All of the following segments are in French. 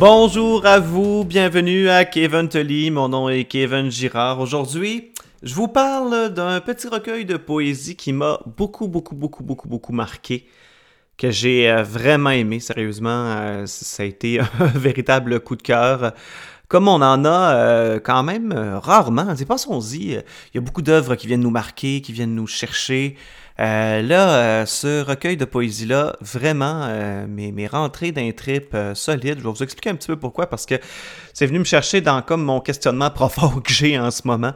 Bonjour à vous, bienvenue à Kevin Tully, mon nom est Kevin Girard. Aujourd'hui, je vous parle d'un petit recueil de poésie qui m'a beaucoup, beaucoup, beaucoup, beaucoup, beaucoup marqué, que j'ai euh, vraiment aimé, sérieusement. Euh, ça a été un véritable coup de cœur. Comme on en a euh, quand même rarement, passons-y, il y a beaucoup d'œuvres qui viennent nous marquer, qui viennent nous chercher. Là, ce recueil de poésie-là, vraiment, mes, mes rentrées d'un trip solide. Je vais vous expliquer un petit peu pourquoi, parce que c'est venu me chercher dans comme mon questionnement profond que j'ai en ce moment.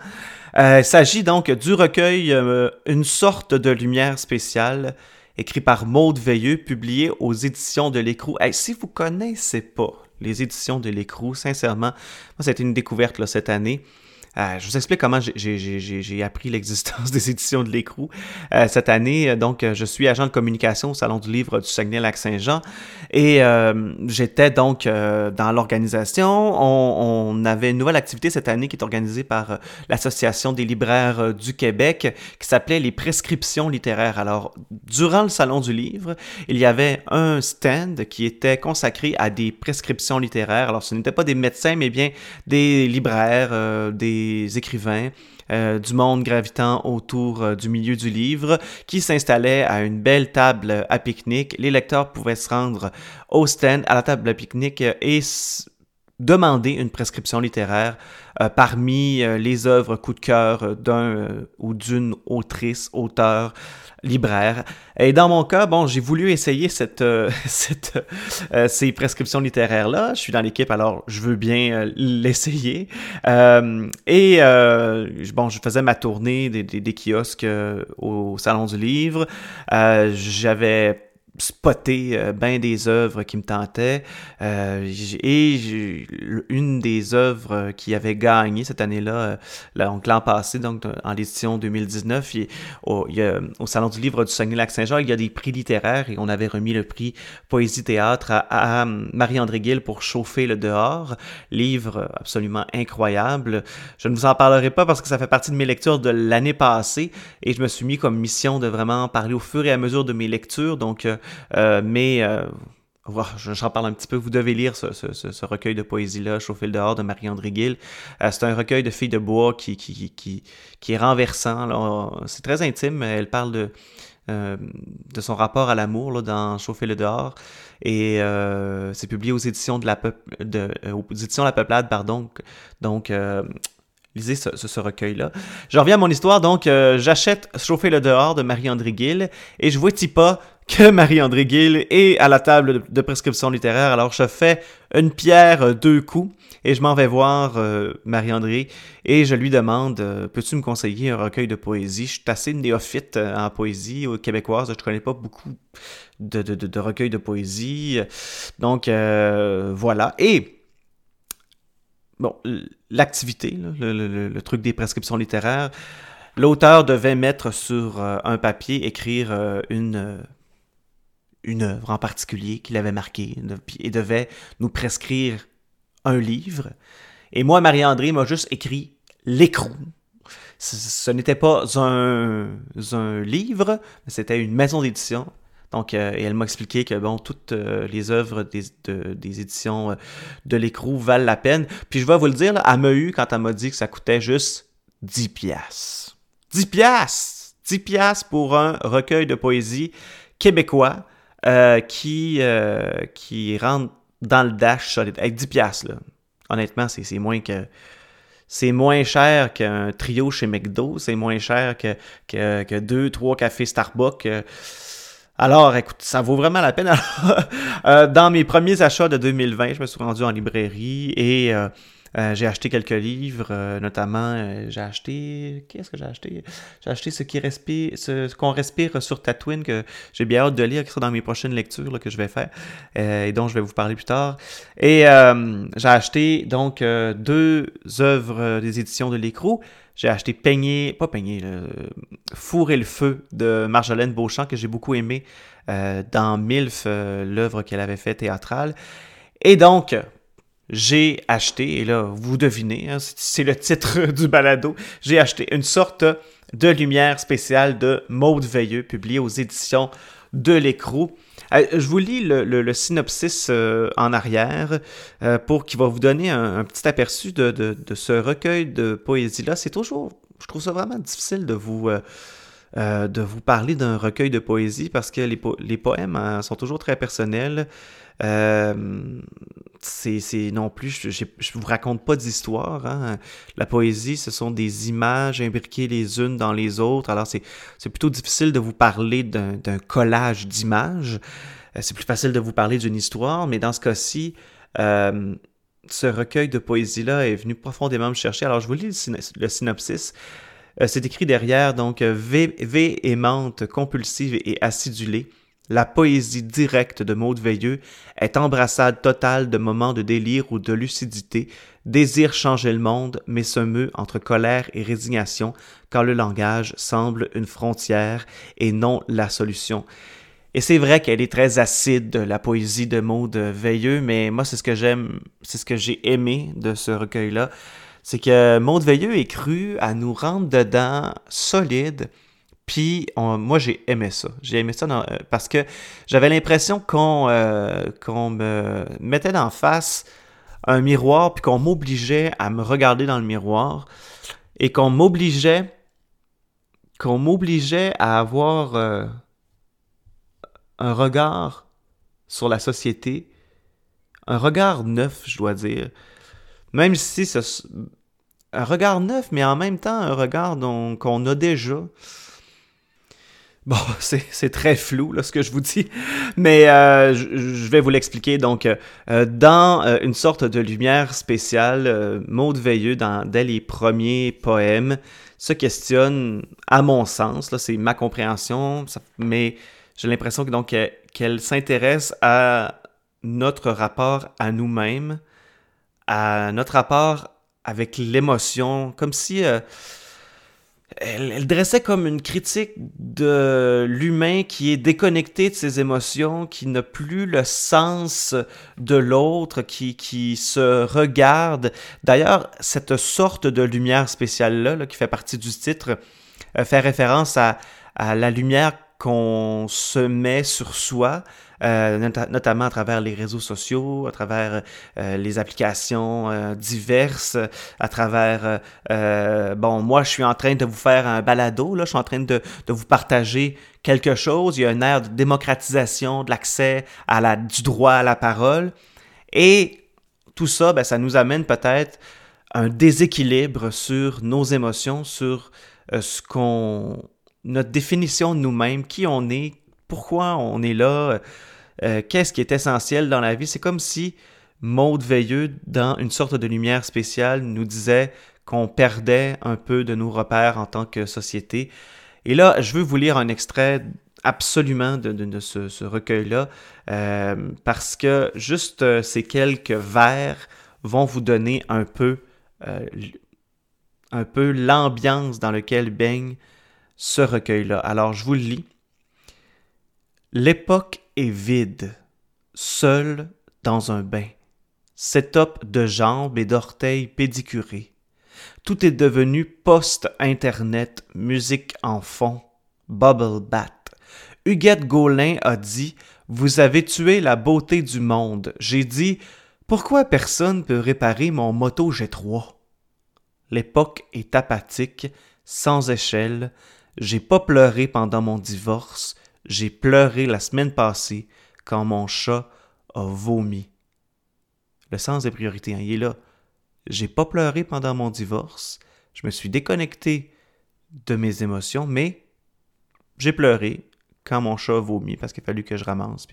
Euh, il s'agit donc du recueil euh, Une sorte de lumière spéciale, écrit par Maude Veilleux, publié aux éditions de l'Écrou. si vous connaissez pas les éditions de l'Écrou, sincèrement, moi, ça a été une découverte cette année. Euh, je vous explique comment j'ai appris l'existence des éditions de l'écrou euh, cette année. Donc, euh, je suis agent de communication au Salon du Livre du Saguenay-Lac-Saint-Jean et j'étais donc dans l'organisation. On, on, avait une nouvelle activité cette année qui est organisée par l'Association des libraires du Québec qui s'appelait les prescriptions littéraires. Alors, durant le Salon du Livre, il y avait un stand qui était consacré à des prescriptions littéraires. Alors, ce n'étaient pas des médecins, mais bien des libraires, des écrivains euh, du monde gravitant autour euh, du milieu du livre qui s'installaient à une belle table à pique-nique. Les lecteurs pouvaient se rendre au stand, à la table à pique-nique et demander une prescription littéraire euh, parmi les œuvres coup de cœur d'un ou d'une autrice, auteur, libraire. Et dans mon cas, bon, j'ai voulu essayer cette, euh, cette euh, ces prescriptions littéraires-là. Je suis dans l'équipe, alors je veux bien euh, l'essayer. et bon, je faisais ma tournée des, des, des kiosques au Salon du Livre. J'avais spotter euh, bien des œuvres qui me tentaient. Euh, et une des œuvres qui avait gagné cette année-là, euh, l'an passé, donc en l'édition 2019, il, au, au, Salon du Livre du Saguenay-Lac-Saint-Jean, il y a des prix littéraires et on avait remis le prix Poésie-Théâtre à, Marie-André Gill pour Chauffer le dehors, livre absolument incroyable. Je ne vous en parlerai pas parce que ça fait partie de mes lectures de l'année passée et je me suis mis comme mission de vraiment parler au fur et à mesure de mes lectures. Donc, euh, mais euh, J'en parle un petit peu. Vous devez lire ce, recueil de poésie-là, Chauffer le dehors de Marie-André Gill. Euh, c'est un recueil de filles de bois qui, est renversant. C'est très intime. Elle parle de, de son rapport à l'amour dans Chauffer le dehors. Et c'est publié aux éditions de la, de, aux éditions la Peuplade, pardon. Donc, lisez ce, recueil-là. Je reviens à mon histoire. Donc, j'achète Chauffer le dehors de Marie-André Gill et je vois pas que Marie-André Gill est à la table de prescription littéraire. Alors je fais une pierre euh, deux coups et je m'en vais voir euh, Marie-André et je lui demande euh, peux-tu me conseiller un recueil de poésie? Je suis assez néophyte en poésie québécoise, je connais pas beaucoup de, de, de, recueils de poésie. Donc voilà. Et bon, l'activité, le, truc des prescriptions littéraires, l'auteur devait mettre sur un papier, écrire une une œuvre en particulier qu'il avait marquée et devait nous prescrire un livre. Et moi, Marie-André m'a juste écrit l'écrou. Ce, n'était pas un, un livre, c'était une maison d'édition. Donc, euh, et elle m'a expliqué que bon, toutes euh, les œuvres des, éditions euh, de l'écrou valent la peine. Puis je vais vous le dire, elle m'a eu quand elle m'a dit que ça coûtait juste 10 piastres. 10 piastres! 10 piastres pour un recueil de poésie québécois qui, qui rentre dans le dash solide. Avec 10 piastres, là. Honnêtement, c'est moins que... C'est moins cher qu'un trio chez McDo, c'est moins cher que, que, que deux, trois cafés Starbucks. Alors, écoute, ça vaut vraiment la peine. Euh, dans mes premiers achats de 2020, je me suis rendu en librairie et euh, j'ai acheté quelques livres, euh, notamment, euh, j'ai acheté. Qu'est-ce que j'ai acheté? J'ai acheté ce qui respire, ce, qu'on respire sur Tatooine, que j'ai bien hâte de lire, qui sera dans mes prochaines lectures que je vais faire et dont je vais vous parler plus tard. Et j'ai acheté donc deux œuvres des éditions de l'écrou. J'ai acheté Peigné, pas Peigné, Four et le feu de Marjolaine Beauchamp, que j'ai beaucoup aimé dans MILF, l'œuvre qu'elle avait fait théâtrale. Et donc, j'ai acheté, et là, vous devinez, hein, c'est le titre du balado, j'ai acheté une sorte de lumière spéciale de Maude Veilleux, publiée aux éditions de l'écrou. Euh, je vous lis le, synopsis euh, en arrière euh, pour qu'il va vous donner un, petit aperçu de, ce recueil de poésie-là. C'est toujours, je trouve ça vraiment difficile de vous, de vous parler d'un recueil de poésie parce que les, les poèmes hein, sont toujours très personnels. Euh, c'est non plus, je, je, vous raconte pas d'histoire. Hein. La poésie, ce sont des images imbriquées les unes dans les autres. Alors, c'est plutôt difficile de vous parler d'un collage d'images. Euh, c'est plus facile de vous parler d'une histoire, mais dans ce cas-ci, euh, ce recueil de poésie-là est venu profondément me chercher. Alors, je vous lis le, synopsis. C'est écrit derrière, donc, véhémente, compulsive et acidulée la poésie directe de Maud Veilleux est embrassade totale de moments de délire ou de lucidité, désire changer le monde, mais se meut entre colère et résignation quand le langage semble une frontière et non la solution. Et c'est vrai qu'elle est très acide, la poésie de Maud Veilleux, mais moi, c'est ce que j'aime, c'est ce que j'ai aimé de ce recueil-là. C'est que Maud Veilleux est cru à nous rendre dedans solide, puis moi, j'ai aimé ça. J'ai aimé ça euh, parce que j'avais l'impression qu'on euh, me mettait d'en face un miroir, puis qu'on m'obligeait à me regarder dans le miroir, et qu'on m'obligeait qu'on m'obligeait à avoir euh, un regard sur la société, un regard neuf, je dois dire. Même si c'est un regard neuf, mais en même temps un regard qu'on a déjà. Bon, c'est très flou là, ce que je vous dis, mais euh, je, vais vous l'expliquer. Donc, euh, euh, dans une sorte de lumière spéciale, Maud Veilleux, dans, dès les premiers poèmes, se questionne, à mon sens, c'est ma compréhension, mais j'ai l'impression que donc qu'elle s'intéresse à notre rapport à nous-mêmes, à notre rapport avec l'émotion, comme si elle, dressait comme une critique de l'humain qui est déconnecté de ses émotions, qui n'a plus le sens de l'autre, qui, qui se regarde. D'ailleurs, cette sorte de lumière spéciale-là, qui fait partie du titre, euh, fait référence à la lumière qu'on se met sur soi, euh, notamment à travers les réseaux sociaux, à travers euh, les applications euh, diverses, à travers... bon, moi, je suis en train de vous faire un balado, là, je suis en train de, de vous partager quelque chose. Il y a un air de démocratisation de l'accès à la, du droit à la parole. Et tout ça, ben, ça nous amène peut-être un déséquilibre sur nos émotions, sur ce qu'on notre définition de nous-mêmes, qui on est, pourquoi on est là, euh, qu'est-ce qui est essentiel dans la vie? C'est comme si Maude Veilleux, dans une sorte de lumière spéciale, nous disait qu'on perdait un peu de nos repères en tant que société. Et là, je veux vous lire un extrait absolument de, ce, recueil-là, euh, parce que juste euh, ces quelques vers vont vous donner un peu, un peu l'ambiance dans laquelle baigne ce recueil-là. Alors, je vous le lis. L'époque est vide, seul dans un bain, setup de jambes et d'orteils pédicurés. Tout est devenu post-internet, musique en fond, bubble bat. Huguette Gaulin a dit Vous avez tué la beauté du monde. J'ai dit Pourquoi personne peut réparer mon moto G3 L'époque est apathique, sans échelle, j'ai pas pleuré pendant mon divorce, j'ai pleuré la semaine passée quand mon chat a vomi. Le sens des priorités, hein, il est là. J'ai pas pleuré pendant mon divorce, je me suis déconnecté de mes émotions, mais j'ai pleuré quand mon chat a vomi parce qu'il a fallu que je ramasse.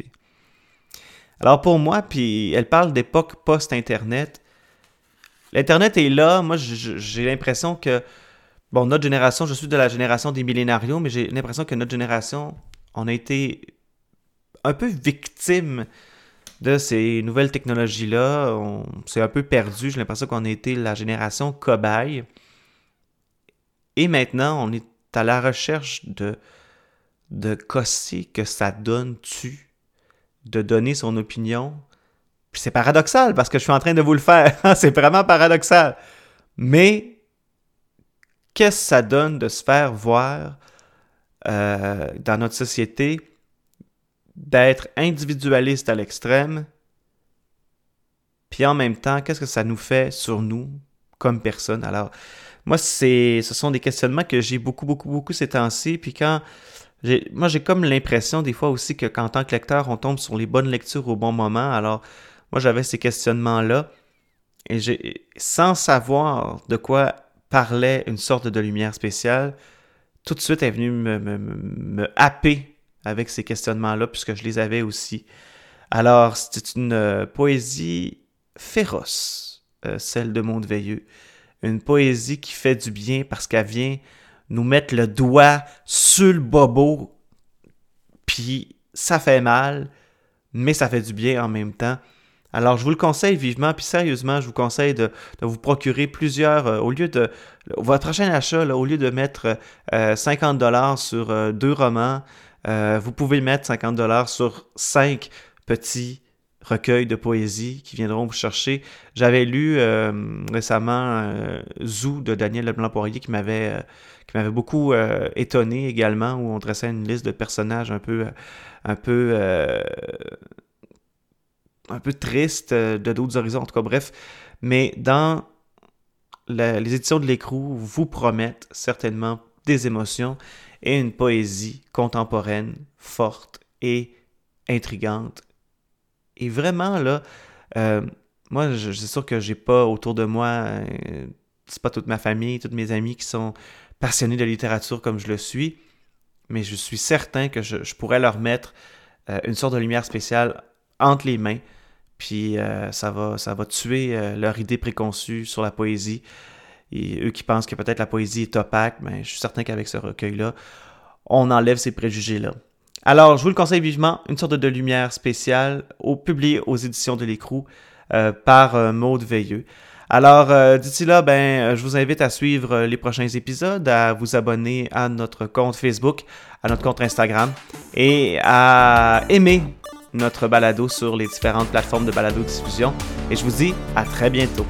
Alors pour moi, puis elle parle d'époque post-Internet. L'Internet est là, moi j'ai l'impression que bon, notre génération, je suis de la génération des millénarios, mais j'ai l'impression que notre génération, on a été un peu victime de ces nouvelles technologies-là. On s'est un peu perdu. J'ai l'impression qu'on a été la génération cobaye. Et maintenant, on est à la recherche de, de casser que ça donne-tu, de donner son opinion? Puis c'est paradoxal parce que je suis en train de vous le faire. c'est vraiment paradoxal. Mais qu'est-ce que ça donne de se faire voir euh, dans notre société d'être individualiste à l'extrême, puis en même temps, qu'est-ce que ça nous fait sur nous comme personne? Alors, moi, c'est, ce sont des questionnements que j'ai beaucoup, beaucoup, beaucoup ces temps-ci. Puis quand, moi, j'ai comme l'impression des fois aussi que qu'en tant que lecteur, on tombe sur les bonnes lectures au bon moment. Alors, moi, j'avais ces questionnements-là. Et j'ai, sans savoir de quoi parlait une sorte de lumière spéciale, tout de suite est venu me, happer avec ces questionnements-là, puisque je les avais aussi. Alors, c'est une euh, poésie féroce, euh, celle de Monteveilleux. Une poésie qui fait du bien parce qu'elle vient nous mettre le doigt sur le bobo, puis ça fait mal, mais ça fait du bien en même temps. Alors, je vous le conseille vivement, puis sérieusement, je vous conseille de, vous procurer plusieurs, euh, au lieu de, votre prochain achat, au lieu de mettre 50 dollars sur deux romans, euh, vous pouvez mettre 50 dollars sur 5 petits recueils de poésie qui viendront vous chercher. J'avais lu euh, récemment euh, Zou de Daniel Leblanc-Poirier qui m'avait qui m'avait beaucoup étonné également où on dressait une liste de personnages un peu un peu un peu triste de d'autres horizons en tout cas bref mais dans les éditions de l'écrou vous promettent certainement des émotions et une poésie contemporaine, forte et intrigante. Et vraiment, là, euh, moi, c'est sûr que j'ai pas autour de moi, euh, c'est pas toute ma famille, toutes mes amis qui sont passionnés de littérature comme je le suis, mais je suis certain que je, pourrais leur mettre euh, une sorte de lumière spéciale entre les mains, puis ça, va, ça va tuer leur idée préconçue sur la poésie. Et eux qui pensent que peut-être la poésie est opaque, mais ben, je suis certain qu'avec ce recueil-là, on enlève ces préjugés-là. Alors, je vous le conseille vivement, une sorte de lumière spéciale, au, aux éditions de l'écrou euh, par euh, Maude Veilleux. Alors, euh, d'ici là, ben, je vous invite à suivre les prochains épisodes, à vous abonner à notre compte Facebook, à notre compte Instagram et à aimer notre balado sur les différentes plateformes de balado diffusion. Et je vous dis à très bientôt.